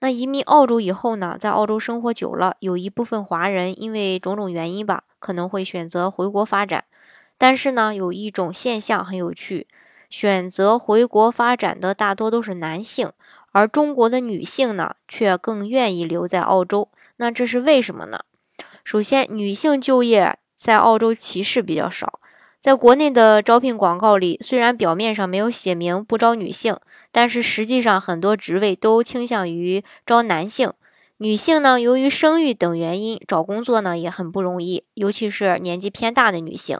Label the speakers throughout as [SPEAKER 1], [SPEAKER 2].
[SPEAKER 1] 那移民澳洲以后呢，在澳洲生活久了，有一部分华人因为种种原因吧，可能会选择回国发展。但是呢，有一种现象很有趣，选择回国发展的大多都是男性，而中国的女性呢，却更愿意留在澳洲。那这是为什么呢？首先，女性就业在澳洲歧视比较少。在国内的招聘广告里，虽然表面上没有写明不招女性，但是实际上很多职位都倾向于招男性。女性呢，由于生育等原因，找工作呢也很不容易，尤其是年纪偏大的女性。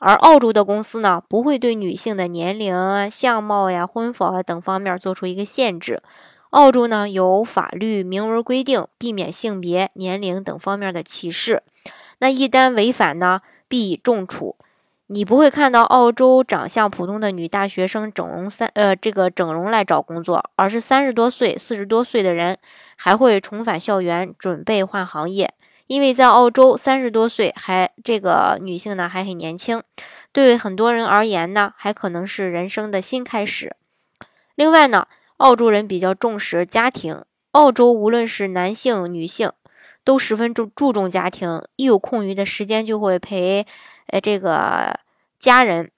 [SPEAKER 1] 而澳洲的公司呢，不会对女性的年龄啊、相貌呀、婚房啊等方面做出一个限制。澳洲呢有法律明文规定，避免性别、年龄等方面的歧视。那一旦违反呢，必以重处。你不会看到澳洲长相普通的女大学生整容三呃这个整容来找工作，而是三十多岁、四十多岁的人还会重返校园，准备换行业。因为在澳洲，三十多岁还这个女性呢还很年轻，对很多人而言呢，还可能是人生的新开始。另外呢，澳洲人比较重视家庭，澳洲无论是男性、女性，都十分注注重家庭，一有空余的时间就会陪。呃，这个家人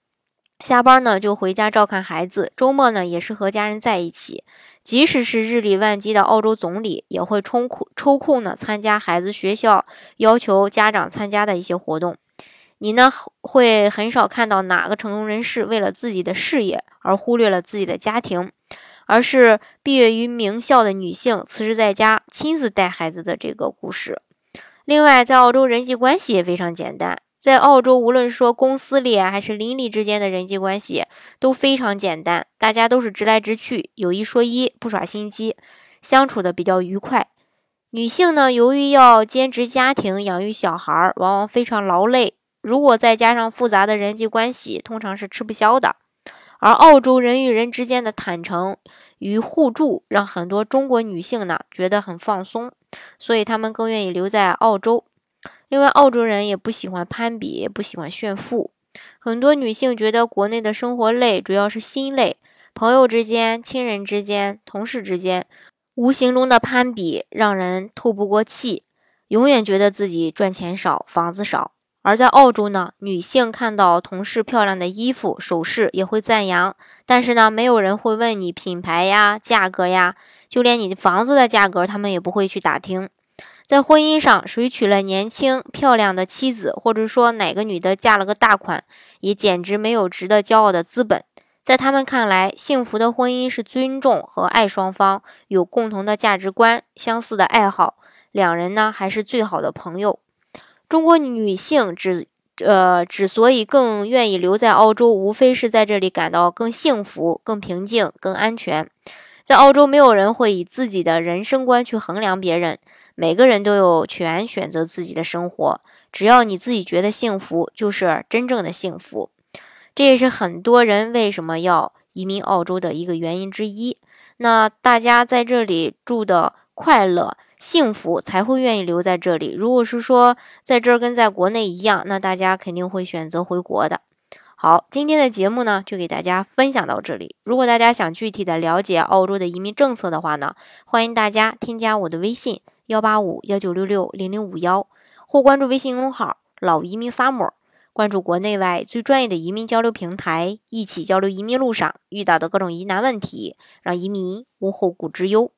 [SPEAKER 1] 下班呢就回家照看孩子，周末呢也是和家人在一起。即使是日理万机的澳洲总理，也会抽空抽空呢参加孩子学校要求家长参加的一些活动。你呢会很少看到哪个成功人士为了自己的事业而忽略了自己的家庭，而是毕业于名校的女性辞职在家亲自带孩子的这个故事。另外，在澳洲人际关系也非常简单。在澳洲，无论说公司里还是邻里之间的人际关系都非常简单，大家都是直来直去，有一说一，不耍心机，相处的比较愉快。女性呢，由于要兼职家庭、养育小孩，往往非常劳累。如果再加上复杂的人际关系，通常是吃不消的。而澳洲人与人之间的坦诚与互助，让很多中国女性呢觉得很放松，所以她们更愿意留在澳洲。另外，澳洲人也不喜欢攀比，不喜欢炫富。很多女性觉得国内的生活累，主要是心累。朋友之间、亲人之间、同事之间，无形中的攀比让人透不过气，永远觉得自己赚钱少，房子少。而在澳洲呢，女性看到同事漂亮的衣服、首饰也会赞扬，但是呢，没有人会问你品牌呀、价格呀，就连你房子的价格，他们也不会去打听。在婚姻上，谁娶了年轻漂亮的妻子，或者说哪个女的嫁了个大款，也简直没有值得骄傲的资本。在他们看来，幸福的婚姻是尊重和爱双方，有共同的价值观、相似的爱好，两人呢还是最好的朋友。中国女性只呃之所以更愿意留在澳洲，无非是在这里感到更幸福、更平静、更安全。在澳洲，没有人会以自己的人生观去衡量别人。每个人都有权选择自己的生活，只要你自己觉得幸福，就是真正的幸福。这也是很多人为什么要移民澳洲的一个原因之一。那大家在这里住的快乐、幸福，才会愿意留在这里。如果是说在这儿跟在国内一样，那大家肯定会选择回国的。好，今天的节目呢，就给大家分享到这里。如果大家想具体的了解澳洲的移民政策的话呢，欢迎大家添加我的微信。幺八五幺九六六零零五幺，或关注微信公众号“老移民 summer”，关注国内外最专业的移民交流平台，一起交流移民路上遇到的各种疑难问题，让移民无后顾之忧。